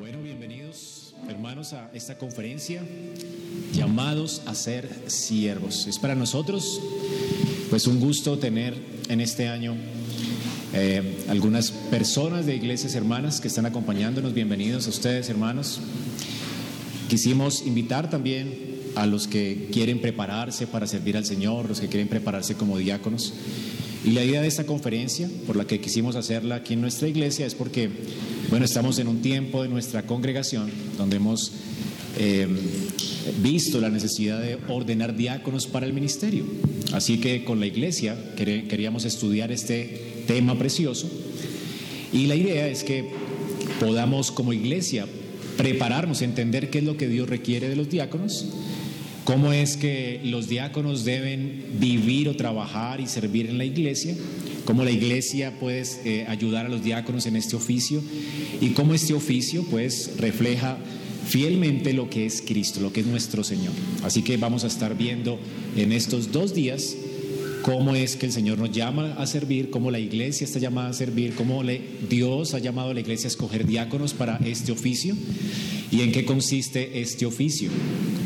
Bueno, bienvenidos hermanos a esta conferencia, llamados a ser siervos. Es para nosotros pues un gusto tener en este año eh, algunas personas de iglesias hermanas que están acompañándonos. Bienvenidos a ustedes hermanos. Quisimos invitar también a los que quieren prepararse para servir al Señor, los que quieren prepararse como diáconos. Y la idea de esta conferencia, por la que quisimos hacerla aquí en nuestra iglesia, es porque, bueno, estamos en un tiempo de nuestra congregación donde hemos eh, visto la necesidad de ordenar diáconos para el ministerio. Así que con la iglesia queríamos estudiar este tema precioso y la idea es que podamos como iglesia prepararnos, entender qué es lo que Dios requiere de los diáconos cómo es que los diáconos deben vivir o trabajar y servir en la iglesia, cómo la iglesia puede eh, ayudar a los diáconos en este oficio y cómo este oficio pues refleja fielmente lo que es Cristo, lo que es nuestro Señor. Así que vamos a estar viendo en estos dos días cómo es que el Señor nos llama a servir, cómo la iglesia está llamada a servir, cómo le, Dios ha llamado a la iglesia a escoger diáconos para este oficio y en qué consiste este oficio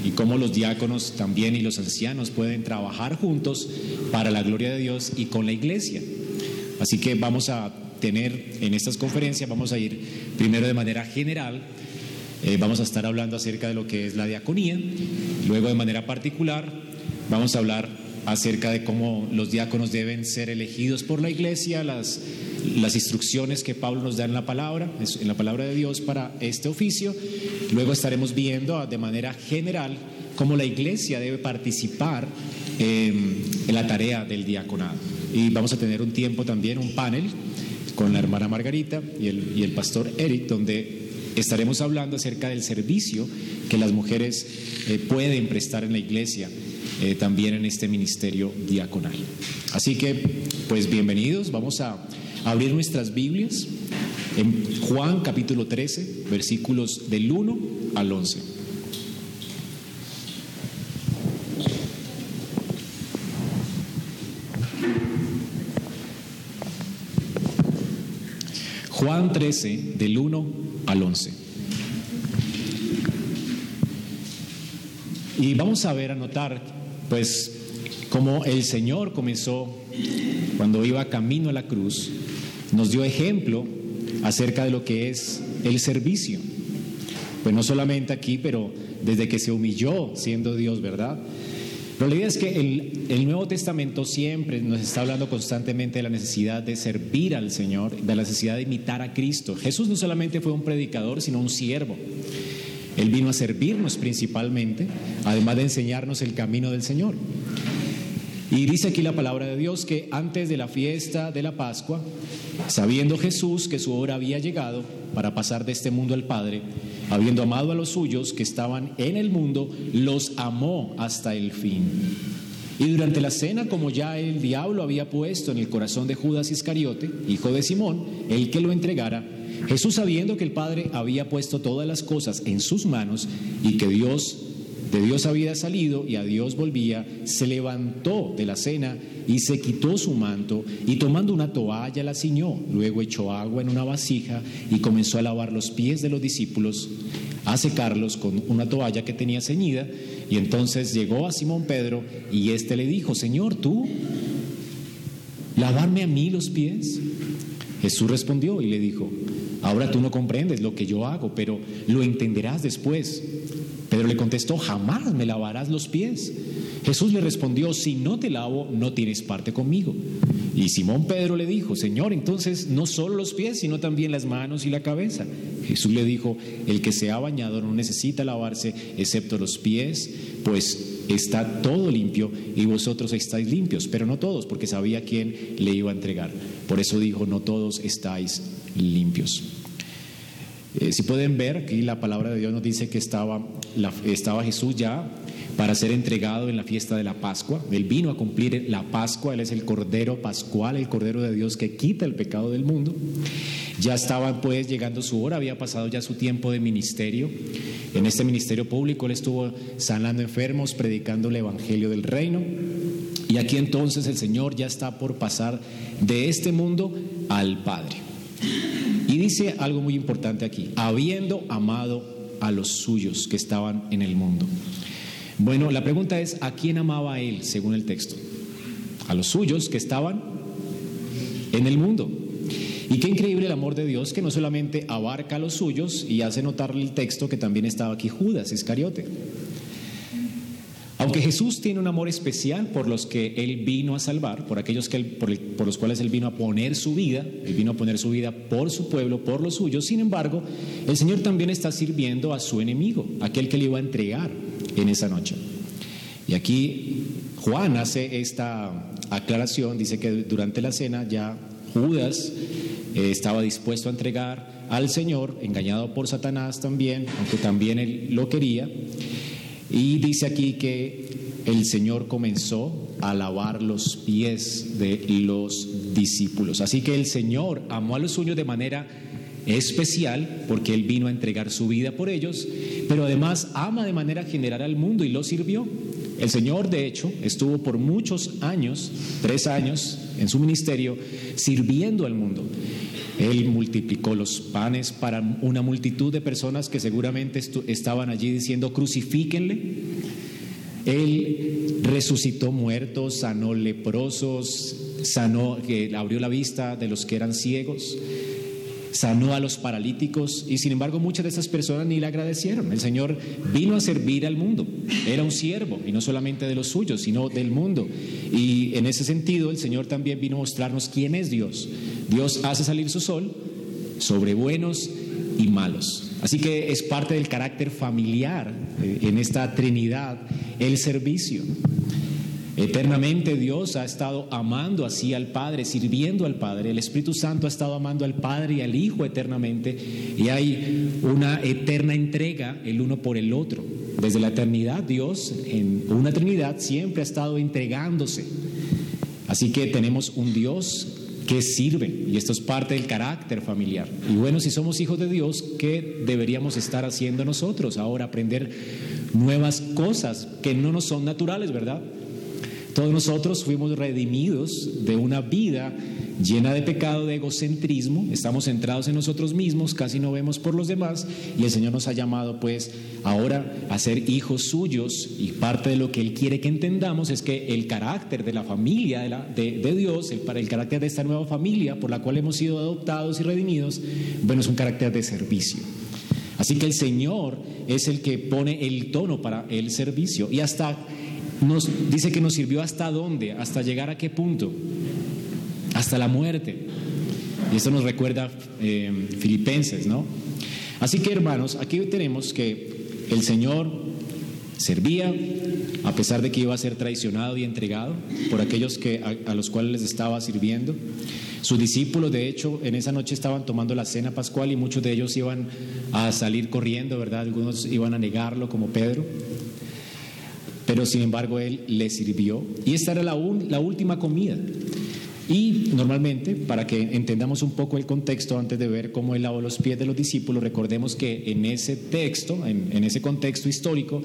y cómo los diáconos también y los ancianos pueden trabajar juntos para la gloria de Dios y con la iglesia. Así que vamos a tener en estas conferencias, vamos a ir primero de manera general, eh, vamos a estar hablando acerca de lo que es la diaconía, luego de manera particular vamos a hablar acerca de cómo los diáconos deben ser elegidos por la iglesia, las, las instrucciones que Pablo nos da en la palabra, en la palabra de Dios para este oficio. Luego estaremos viendo de manera general cómo la iglesia debe participar en la tarea del diaconado. Y vamos a tener un tiempo también, un panel con la hermana Margarita y el, y el pastor Eric, donde estaremos hablando acerca del servicio que las mujeres eh, pueden prestar en la iglesia eh, también en este ministerio diaconal. Así que, pues bienvenidos, vamos a abrir nuestras Biblias en Juan capítulo 13, versículos del 1 al 11. Juan 13, del 1 al 11. Y vamos a ver, a notar pues como el Señor comenzó cuando iba camino a la cruz, nos dio ejemplo acerca de lo que es el servicio. Pues no solamente aquí, pero desde que se humilló siendo Dios, ¿verdad? La idea es que el, el, Nuevo Testamento siempre nos está hablando constantemente de la necesidad de servir al Señor, de la necesidad de imitar a Cristo. Jesús no solamente fue un predicador, sino un siervo. Él vino a servirnos principalmente, además de enseñarnos el camino del Señor. Y dice aquí la palabra de Dios que antes de la fiesta de la Pascua, sabiendo Jesús que su hora había llegado para pasar de este mundo al Padre, habiendo amado a los suyos que estaban en el mundo, los amó hasta el fin. Y durante la cena, como ya el diablo había puesto en el corazón de Judas Iscariote, hijo de Simón, el que lo entregara, Jesús sabiendo que el Padre había puesto todas las cosas en sus manos y que Dios de Dios había salido y a Dios volvía, se levantó de la cena y se quitó su manto y tomando una toalla la ciñó, luego echó agua en una vasija y comenzó a lavar los pies de los discípulos, a secarlos con una toalla que tenía ceñida y entonces llegó a Simón Pedro y éste le dijo, Señor, tú, lavarme a mí los pies. Jesús respondió y le dijo, Ahora tú no comprendes lo que yo hago, pero lo entenderás después. Pedro le contestó, jamás me lavarás los pies. Jesús le respondió, si no te lavo, no tienes parte conmigo. Y Simón Pedro le dijo, Señor, entonces no solo los pies, sino también las manos y la cabeza. Jesús le dijo, el que se ha bañado no necesita lavarse excepto los pies, pues está todo limpio y vosotros estáis limpios, pero no todos, porque sabía quién le iba a entregar. Por eso dijo, no todos estáis limpios. Eh, si pueden ver, aquí la palabra de Dios nos dice que estaba, estaba Jesús ya para ser entregado en la fiesta de la Pascua. Él vino a cumplir la Pascua, Él es el Cordero Pascual, el Cordero de Dios que quita el pecado del mundo. Ya estaba pues llegando su hora, había pasado ya su tiempo de ministerio. En este ministerio público Él estuvo sanando enfermos, predicando el Evangelio del Reino. Y aquí entonces el Señor ya está por pasar de este mundo al Padre. Y dice algo muy importante aquí, habiendo amado a los suyos que estaban en el mundo. Bueno, la pregunta es, ¿a quién amaba él según el texto? A los suyos que estaban en el mundo. Y qué increíble el amor de Dios que no solamente abarca a los suyos y hace notar el texto que también estaba aquí Judas Iscariote. Aunque Jesús tiene un amor especial por los que Él vino a salvar, por aquellos que por, por, los cuales Él vino a poner su vida, Él vino a poner su vida por su pueblo, por los suyos, sin embargo, el Señor también está sirviendo a su enemigo, aquel que le iba a entregar en esa noche. Y aquí Juan hace esta aclaración, dice que durante la cena ya Judas eh, estaba dispuesto a entregar al Señor, engañado por Satanás también, aunque también él lo quería. Y dice aquí que el Señor comenzó a lavar los pies de los discípulos. Así que el Señor amó a los suyos de manera especial porque Él vino a entregar su vida por ellos, pero además ama de manera general al mundo y lo sirvió. El Señor, de hecho, estuvo por muchos años, tres años, en su ministerio, sirviendo al mundo. Él multiplicó los panes para una multitud de personas que seguramente estaban allí diciendo, crucifíquenle. Él resucitó muertos, sanó leprosos, sanó, abrió la vista de los que eran ciegos sanó a los paralíticos y sin embargo muchas de esas personas ni le agradecieron. El Señor vino a servir al mundo, era un siervo y no solamente de los suyos, sino del mundo. Y en ese sentido el Señor también vino a mostrarnos quién es Dios. Dios hace salir su sol sobre buenos y malos. Así que es parte del carácter familiar eh, en esta Trinidad el servicio. Eternamente Dios ha estado amando así al Padre, sirviendo al Padre. El Espíritu Santo ha estado amando al Padre y al Hijo eternamente. Y hay una eterna entrega el uno por el otro. Desde la eternidad Dios en una Trinidad siempre ha estado entregándose. Así que tenemos un Dios que sirve y esto es parte del carácter familiar. Y bueno, si somos hijos de Dios, ¿qué deberíamos estar haciendo nosotros? Ahora aprender nuevas cosas que no nos son naturales, ¿verdad? Todos nosotros fuimos redimidos de una vida llena de pecado, de egocentrismo, estamos centrados en nosotros mismos, casi no vemos por los demás. Y el Señor nos ha llamado pues ahora a ser hijos suyos. Y parte de lo que Él quiere que entendamos es que el carácter de la familia de, Dios, el, el carácter de esta nueva familia por la cual hemos sido adoptados y redimidos, bueno, es un carácter de servicio. Así que el Señor es el que pone el tono para el servicio. Y hasta nos dice que nos sirvió hasta dónde, hasta llegar a qué punto, hasta la muerte. Y esto nos recuerda eh, Filipenses, ¿no? Así que hermanos, aquí tenemos que el Señor servía a pesar de que iba a ser traicionado y entregado por aquellos que, a, a los cuales les estaba sirviendo. Sus discípulos, de hecho, en esa noche estaban tomando la cena pascual y muchos de ellos iban a salir corriendo, ¿verdad? Algunos iban a negarlo, como Pedro pero sin embargo él le sirvió y esta era la, última comida. Y normalmente, para que entendamos un poco el contexto antes de ver cómo él lavó los pies de los discípulos, recordemos que en ese texto, en, ese contexto histórico,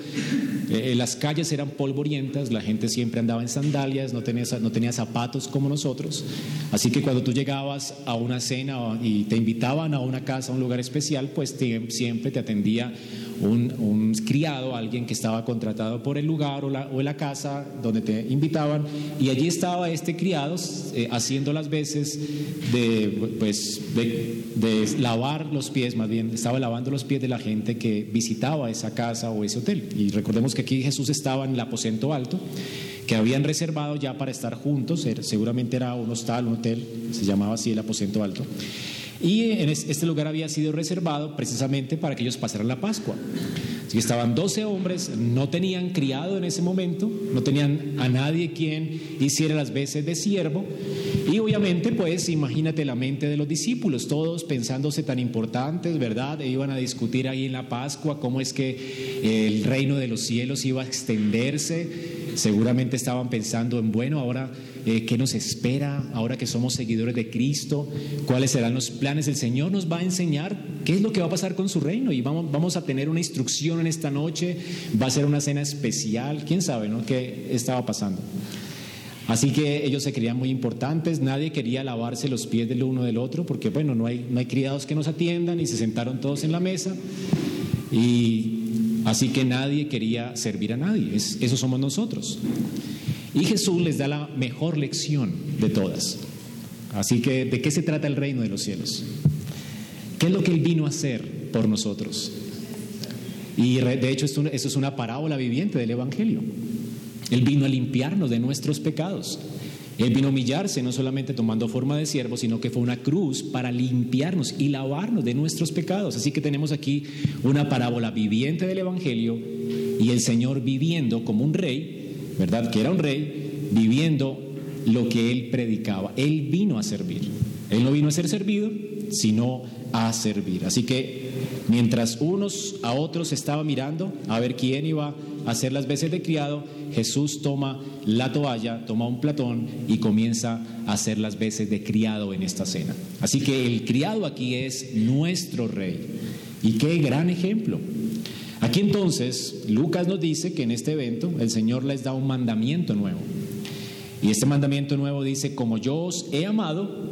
eh, las calles eran polvorientas, la gente siempre andaba en sandalias, no tenía, no tenía zapatos como nosotros. Así que cuando tú llegabas a una cena y te invitaban a una casa, a un lugar especial, pues siempre te atendía un, criado, alguien que estaba contratado por el lugar o la, o la casa donde te invitaban, y allí estaba este criado eh, haciendo las veces de, pues, de, lavar los pies, más bien, estaba lavando los pies de la gente que visitaba esa casa o ese hotel. Y recordemos que aquí Jesús estaba en el aposento alto que habían reservado ya para estar juntos, seguramente era un hostal, un hotel, se llamaba así el aposento alto. Y en este lugar había sido reservado precisamente para que ellos pasaran la Pascua. Así estaban 12 hombres, no tenían criado en ese momento, no tenían a nadie quien hiciera las veces de siervo. Y obviamente, pues imagínate la mente de los discípulos, todos pensándose tan importantes, ¿verdad? E iban a discutir ahí en la Pascua cómo es que el reino de los cielos iba a extenderse. Seguramente estaban pensando en, bueno, ahora eh, qué nos espera ahora que somos seguidores de Cristo, cuáles serán los planes. El Señor nos va a enseñar qué es lo que va a pasar con su reino y vamos, vamos a tener una instrucción en esta noche, va a ser una cena especial, quién sabe, ¿no? ¿Qué estaba pasando? Así que ellos se creían muy importantes, nadie quería lavarse los pies del uno del otro, porque bueno, no hay, no hay criados que nos atiendan y se sentaron todos en la mesa. Y así que nadie quería servir a nadie, es, eso somos nosotros. Y Jesús les da la mejor lección de todas. Así que, ¿de qué se trata el reino de los cielos? ¿Qué es lo que Él vino a hacer por nosotros? Y de hecho, esto, es una parábola viviente del Evangelio. Él vino a limpiarnos de nuestros pecados. Él vino a humillarse no solamente tomando forma de siervo, sino que fue una cruz para limpiarnos y lavarnos de nuestros pecados. Así que tenemos aquí una parábola viviente del Evangelio y el Señor viviendo como un rey, ¿verdad? Que era un rey, viviendo lo que Él predicaba. Él vino a servir. Él no vino a ser servido, sino a servir. Así que mientras unos a otros estaba mirando a ver quién iba a hacer las veces de criado, Jesús toma la toalla, toma un platón y comienza a hacer las veces de criado en esta cena. Así que el criado aquí es nuestro rey. Y qué gran ejemplo. Aquí entonces Lucas nos dice que en este evento el Señor les da un mandamiento nuevo. Y este mandamiento nuevo dice, como yo os he amado,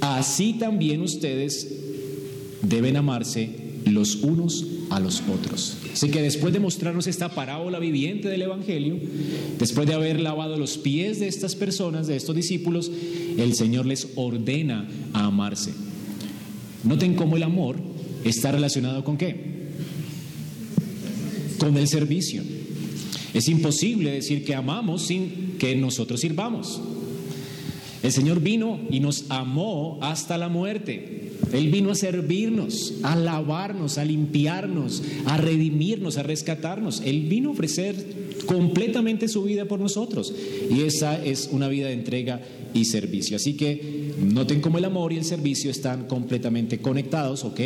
así también ustedes deben amarse los unos a los otros. Así que después de mostrarnos esta parábola viviente del Evangelio, después de haber lavado los pies de estas personas, de estos discípulos, el Señor les ordena a amarse. Noten cómo el amor está relacionado con qué? Con el servicio. Es imposible decir que amamos sin que nosotros sirvamos. El Señor vino y nos amó hasta la muerte. Él vino a servirnos, a lavarnos, a limpiarnos, a redimirnos, a rescatarnos. Él vino a ofrecer completamente su vida por nosotros. Y esa es una vida de entrega y servicio. Así que noten cómo el amor y el servicio están completamente conectados, ¿ok?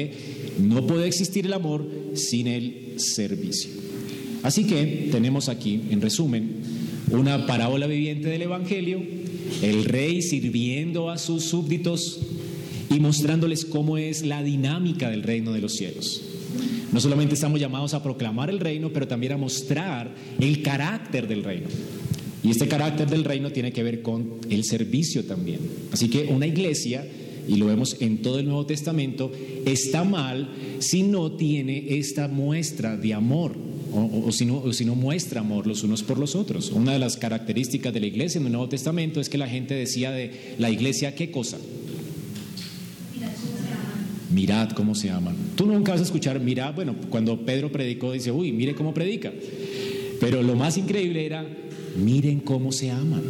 No puede existir el amor sin el servicio. Así que tenemos aquí, en resumen, una parábola viviente del Evangelio, el rey sirviendo a sus súbditos y mostrándoles cómo es la dinámica del reino de los cielos. No solamente estamos llamados a proclamar el reino, pero también a mostrar el carácter del reino. Y este carácter del reino tiene que ver con el servicio también. Así que una iglesia, y lo vemos en todo el Nuevo Testamento, está mal si no tiene esta muestra de amor o, si no, muestra amor los unos por los otros. Una de las características de la iglesia en el Nuevo Testamento es que la gente decía de la iglesia, ¿qué cosa? Mirad cómo se aman. Tú nunca vas a escuchar, mirad, bueno, cuando Pedro predicó, dice, uy, mire cómo predica. Pero lo más increíble era, miren cómo se aman.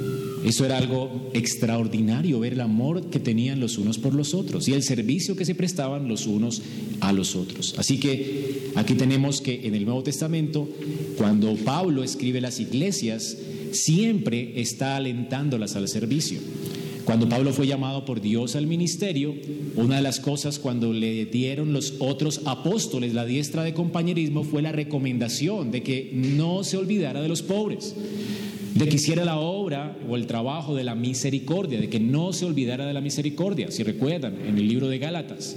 Eso era algo extraordinario, ver el amor que tenían los unos por los otros y el servicio que se prestaban los unos a los otros. Así que aquí tenemos que en el Nuevo Testamento, cuando Pablo escribe las iglesias, siempre está alentándolas al servicio. Cuando Pablo fue llamado por Dios al ministerio, una de las cosas cuando le dieron los otros apóstoles la diestra de compañerismo fue la recomendación de que no se olvidara de los pobres, de que hiciera la obra o el trabajo de la misericordia, de que no se olvidara de la misericordia, si recuerdan, en el libro de Gálatas.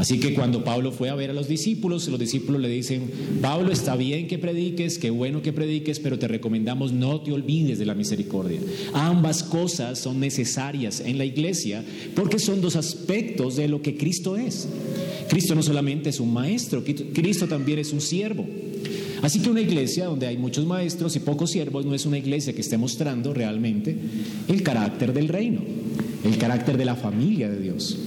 Así que cuando Pablo fue a ver a los discípulos, los discípulos le dicen, Pablo, está bien que prediques, qué bueno que prediques, pero te recomendamos no te olvides de la misericordia. Ambas cosas son necesarias en la iglesia porque son dos aspectos de lo que Cristo es. Cristo no solamente es un maestro, Cristo también es un siervo. Así que una iglesia donde hay muchos maestros y pocos siervos no es una iglesia que esté mostrando realmente el carácter del reino, el carácter de la familia de Dios.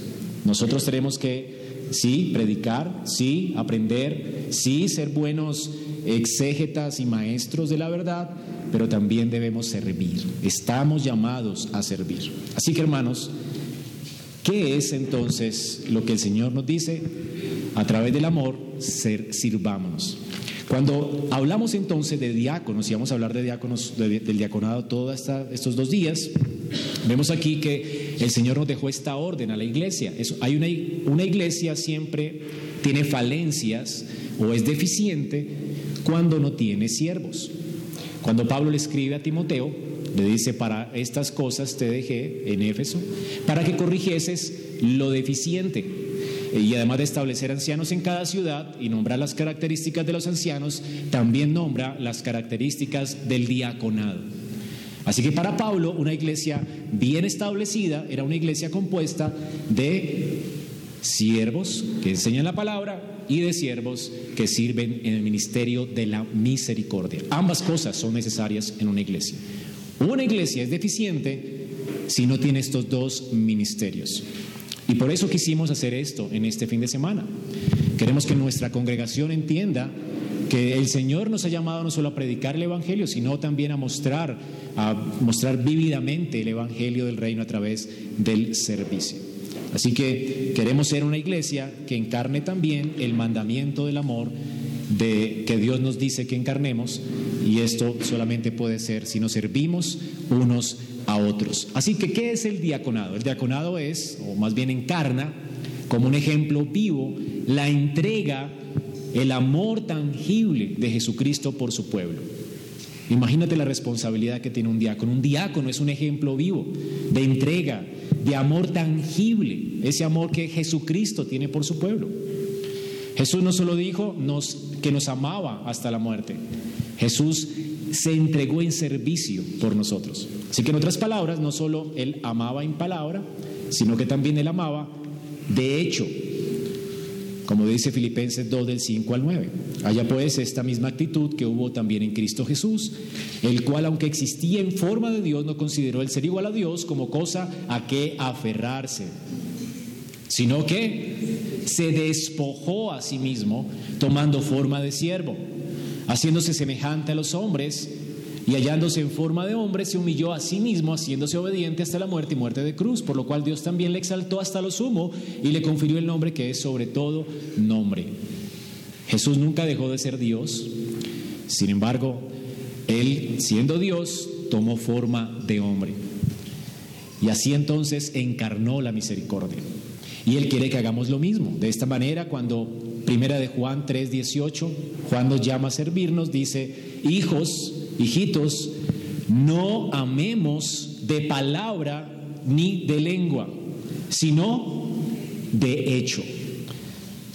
Nosotros tenemos que sí, predicar, sí, aprender, sí, ser buenos exégetas y maestros de la verdad, pero también debemos servir. Estamos llamados a servir. Así que hermanos, ¿qué es entonces lo que el Señor nos dice? A través del amor, ser, sirvámonos. Cuando hablamos entonces de diáconos, y vamos a hablar de diáconos, del diaconado todos estos dos días, vemos aquí que el Señor nos dejó esta orden a la iglesia. hay una, una iglesia siempre tiene falencias o es deficiente cuando no tiene siervos. Cuando Pablo le escribe a Timoteo, le dice, para estas cosas te dejé en Éfeso, para que corrigieses lo deficiente y además de establecer ancianos en cada ciudad y nombrar las características de los ancianos, también nombra las características del diaconado. Así que para Pablo una iglesia bien establecida era una iglesia compuesta de siervos que enseñan la palabra y de siervos que sirven en el ministerio de la misericordia. Ambas cosas son necesarias en una iglesia. Una iglesia es deficiente si no tiene estos dos ministerios. Y por eso quisimos hacer esto en este fin de semana. Queremos que nuestra congregación entienda que el Señor nos ha llamado no solo a predicar el Evangelio, sino también a mostrar, a mostrar vívidamente el Evangelio del reino a través del servicio. Así que queremos ser una iglesia que encarne también el mandamiento del amor de que Dios nos dice que encarnemos y esto solamente puede ser si nos servimos unos a otros. Así que ¿qué es el diaconado? El diaconado es, o más bien encarna, como un ejemplo vivo, la entrega el amor tangible de Jesucristo por su pueblo. Imagínate la responsabilidad que tiene un diácono. Un diácono es un ejemplo vivo de entrega, de amor tangible, ese amor que Jesucristo tiene por su pueblo. Jesús no solo dijo que nos amaba hasta la muerte, Jesús se entregó en servicio por nosotros. Así que en otras palabras, no solo Él amaba en palabra, sino que también Él amaba de hecho como dice Filipenses 2 del 5 al 9. Haya pues esta misma actitud que hubo también en Cristo Jesús, el cual aunque existía en forma de Dios no consideró el ser igual a Dios como cosa a que aferrarse, sino que se despojó a sí mismo tomando forma de siervo, haciéndose semejante a los hombres y hallándose en forma de hombre, se humilló a sí mismo, haciéndose obediente hasta la muerte y muerte de cruz, por lo cual Dios también le exaltó hasta lo sumo y le confirió el nombre que es sobre todo nombre. Jesús nunca dejó de ser Dios, sin embargo, Él, siendo Dios, tomó forma de hombre. Y así entonces encarnó la misericordia. Y Él quiere que hagamos lo mismo. De esta manera, cuando Primera de Juan 3:18, Juan nos llama a servirnos, dice, hijos, hijitos, no amemos de palabra ni de lengua, sino de hecho.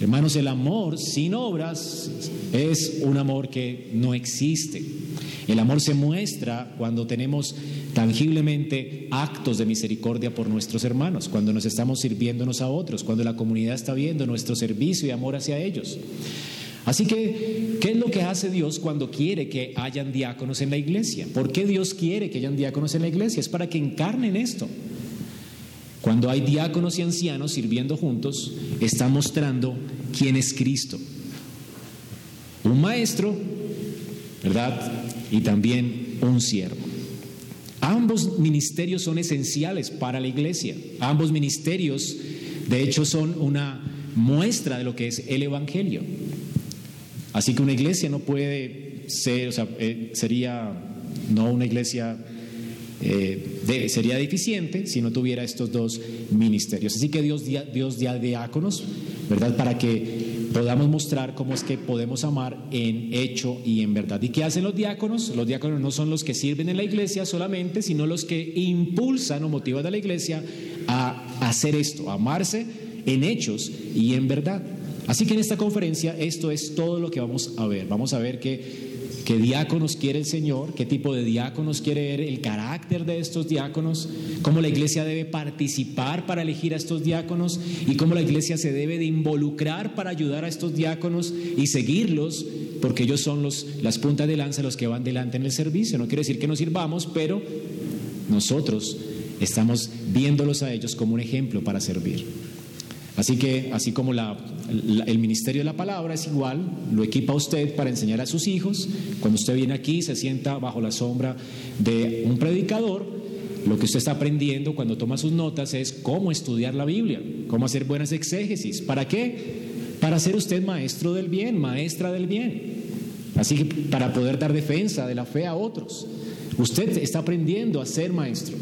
Hermanos, el amor sin obras es un amor que no existe. El amor se muestra cuando tenemos tangiblemente actos de misericordia por nuestros hermanos, cuando nos estamos sirviéndonos a otros, cuando la comunidad está viendo nuestro servicio y amor hacia ellos. Así que, ¿qué es lo que hace Dios cuando quiere que hayan diáconos en la iglesia? ¿Por qué Dios quiere que hayan diáconos en la iglesia? Es para que encarnen esto. Cuando hay diáconos y ancianos sirviendo juntos, está mostrando quién es Cristo. Un maestro, ¿verdad? Y también un siervo. Ambos ministerios son esenciales para la iglesia. Ambos ministerios, de hecho, son una muestra de lo que es el Evangelio. Así que una iglesia no puede ser, o sea, eh, sería no una iglesia, eh, sería deficiente si no tuviera estos dos ministerios. Así que Dios, Dios dio diáconos, ¿verdad? Para que podamos mostrar cómo es que podemos amar en hecho y en verdad. ¿Y qué hacen los diáconos? Los diáconos no son los que sirven en la iglesia solamente, sino los que impulsan o motivan a la iglesia a hacer esto, a amarse en hechos y en verdad. Así que en esta conferencia esto es todo lo que vamos a ver. Vamos a ver qué, diáconos quiere el Señor, qué tipo de diáconos quiere ver, el carácter de estos diáconos, cómo la iglesia debe participar para elegir a estos diáconos y cómo la iglesia se debe de involucrar para ayudar a estos diáconos y seguirlos, porque ellos son los, las puntas de lanza los que van delante en el servicio. No quiere decir que no sirvamos, pero nosotros estamos viéndolos a ellos como un ejemplo para servir. Así que, así como el ministerio de la palabra es igual, lo equipa usted para enseñar a sus hijos. Cuando usted viene aquí, se sienta bajo la sombra de un predicador. Lo que usted está aprendiendo cuando toma sus notas es cómo estudiar la Biblia, cómo hacer buenas exégesis. ¿Para qué? Para ser usted maestro del bien, maestra del bien. Así que para poder dar defensa de la fe a otros. Usted está aprendiendo a ser maestro.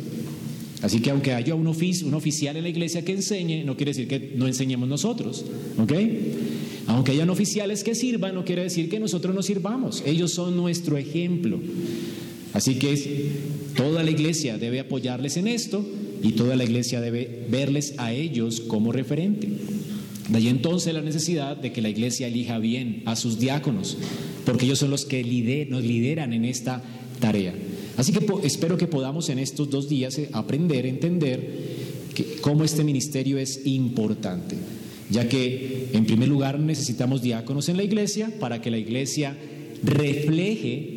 Así que aunque haya un, un oficial en la iglesia que enseñe, no quiere decir que no enseñemos nosotros, ¿ok? Aunque hayan oficiales que sirvan, no quiere decir que nosotros no sirvamos. Ellos son nuestro ejemplo. Así que toda la iglesia debe apoyarles en esto y toda la iglesia debe verles a ellos como referente. De ahí entonces la necesidad de que la iglesia elija bien a sus diáconos, porque ellos son los que nos lideran en esta tarea. Así que espero que podamos en estos dos días eh, aprender, entender cómo este ministerio es importante, ya que en primer lugar necesitamos diáconos en la iglesia para que la iglesia refleje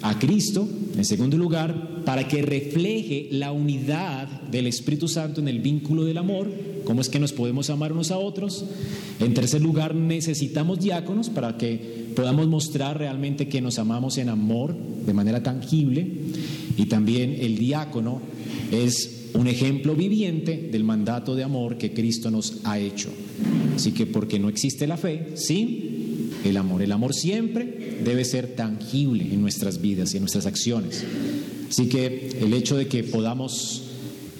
a Cristo, en segundo lugar, para que refleje la unidad del Espíritu Santo en el vínculo del amor, cómo es que nos podemos amar unos a otros. En tercer lugar, necesitamos diáconos para que podamos mostrar realmente que nos amamos en amor de manera tangible. Y también el diácono es un ejemplo viviente del mandato de amor que Cristo nos ha hecho. Así que porque no existe la fe sin el amor. El amor siempre debe ser tangible en nuestras vidas y en nuestras acciones. Así que el hecho de que podamos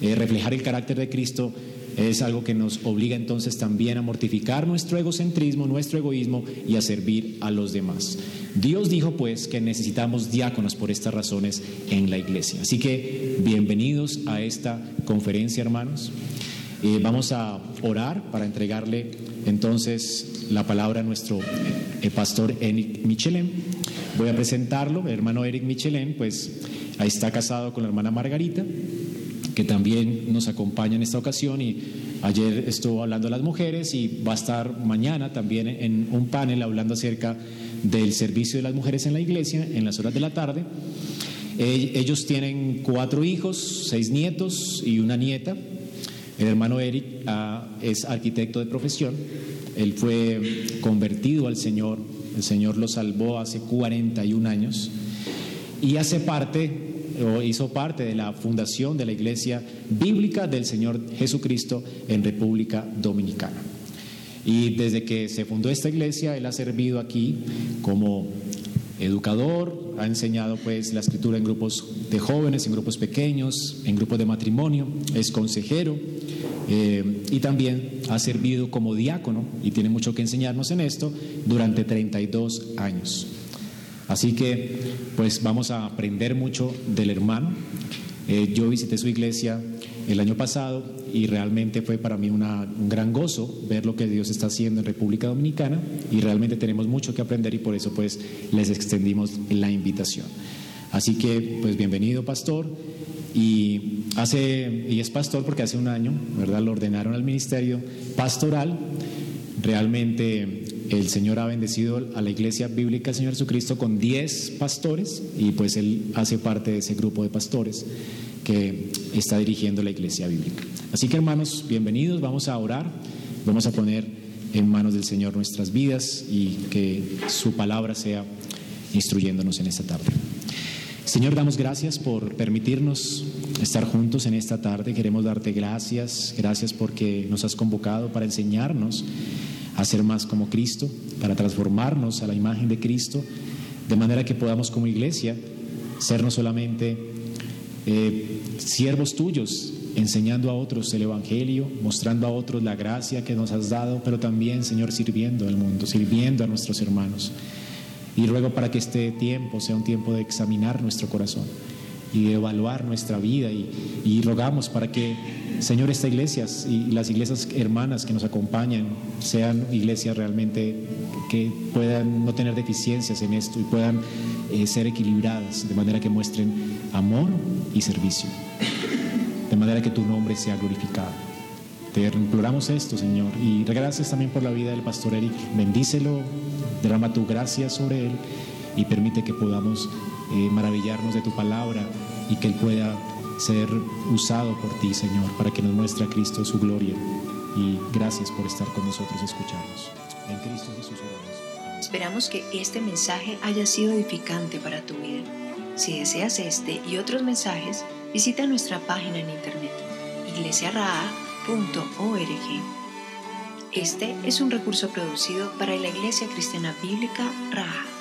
eh, reflejar el carácter de Cristo es algo que nos obliga entonces también a mortificar nuestro egocentrismo, nuestro egoísmo y a servir a los demás. Dios dijo pues que necesitamos diáconos por estas razones en la iglesia. Así que bienvenidos a esta conferencia, hermanos. Eh, vamos a orar para entregarle entonces la palabra a nuestro eh, pastor Eric Michelin. Voy a presentarlo, hermano Eric Michelin, pues ahí está casado con la hermana Margarita que también nos acompaña en esta ocasión y ayer estuvo hablando a las mujeres y va a estar mañana también en un panel hablando acerca del servicio de las mujeres en la iglesia en las horas de la tarde. Ellos tienen cuatro hijos, seis nietos y una nieta. El hermano Eric ah, es arquitecto de profesión. Él fue convertido al Señor. El Señor lo salvó hace 41 años y hace parte o hizo parte de la fundación de la Iglesia Bíblica del Señor Jesucristo en República Dominicana. Y desde que se fundó esta iglesia, él ha servido aquí como educador, ha enseñado pues la escritura en grupos de jóvenes, en grupos pequeños, en grupos de matrimonio, es consejero eh, y también ha servido como diácono y tiene mucho que enseñarnos en esto durante 32 años. Así que pues vamos a aprender mucho del hermano. Eh, yo visité su iglesia el año pasado y realmente fue para mí un gran gozo ver lo que Dios está haciendo en República Dominicana y realmente tenemos mucho que aprender y por eso pues les extendimos la invitación. Así que pues bienvenido pastor y hace y es pastor porque hace un año, ¿verdad? Lo ordenaron al ministerio pastoral. Realmente el Señor ha bendecido a la iglesia bíblica del Señor Jesucristo con 10 pastores y pues él hace parte de ese grupo de pastores que está dirigiendo la iglesia bíblica. Así que hermanos, bienvenidos, vamos a orar, vamos a poner en manos del Señor nuestras vidas y que su palabra sea instruyéndonos en esta tarde. Señor, damos gracias por permitirnos estar juntos en esta tarde. Queremos darte gracias, gracias porque nos has convocado para enseñarnos a ser más como Cristo, para transformarnos a la imagen de Cristo, de manera que podamos como iglesia ser no solamente eh, siervos tuyos, enseñando a otros el Evangelio, mostrando a otros la gracia que nos has dado, pero también, Señor, sirviendo al mundo, sirviendo a nuestros hermanos. Y ruego para que este tiempo sea un tiempo de examinar nuestro corazón y de evaluar nuestra vida y, rogamos para que Señor, esta iglesia y las iglesias hermanas que nos acompañan sean iglesias realmente que puedan no tener deficiencias en esto y puedan eh, ser equilibradas de manera que muestren amor y servicio, de manera que tu nombre sea glorificado. Te imploramos esto, Señor, y gracias también por la vida del pastor Eric. Bendícelo, derrama tu gracia sobre él y permite que podamos eh, maravillarnos de tu palabra y que él pueda ser usado por ti, Señor, para que nos muestre a Cristo su gloria. Y gracias por estar con nosotros y escucharnos. En Cristo Jesús. Esperamos que este mensaje haya sido edificante para tu vida. Si deseas este y otros mensajes, visita nuestra página en internet iglesiaraa.org. Este es un recurso producido para la Iglesia Cristiana Bíblica Raha.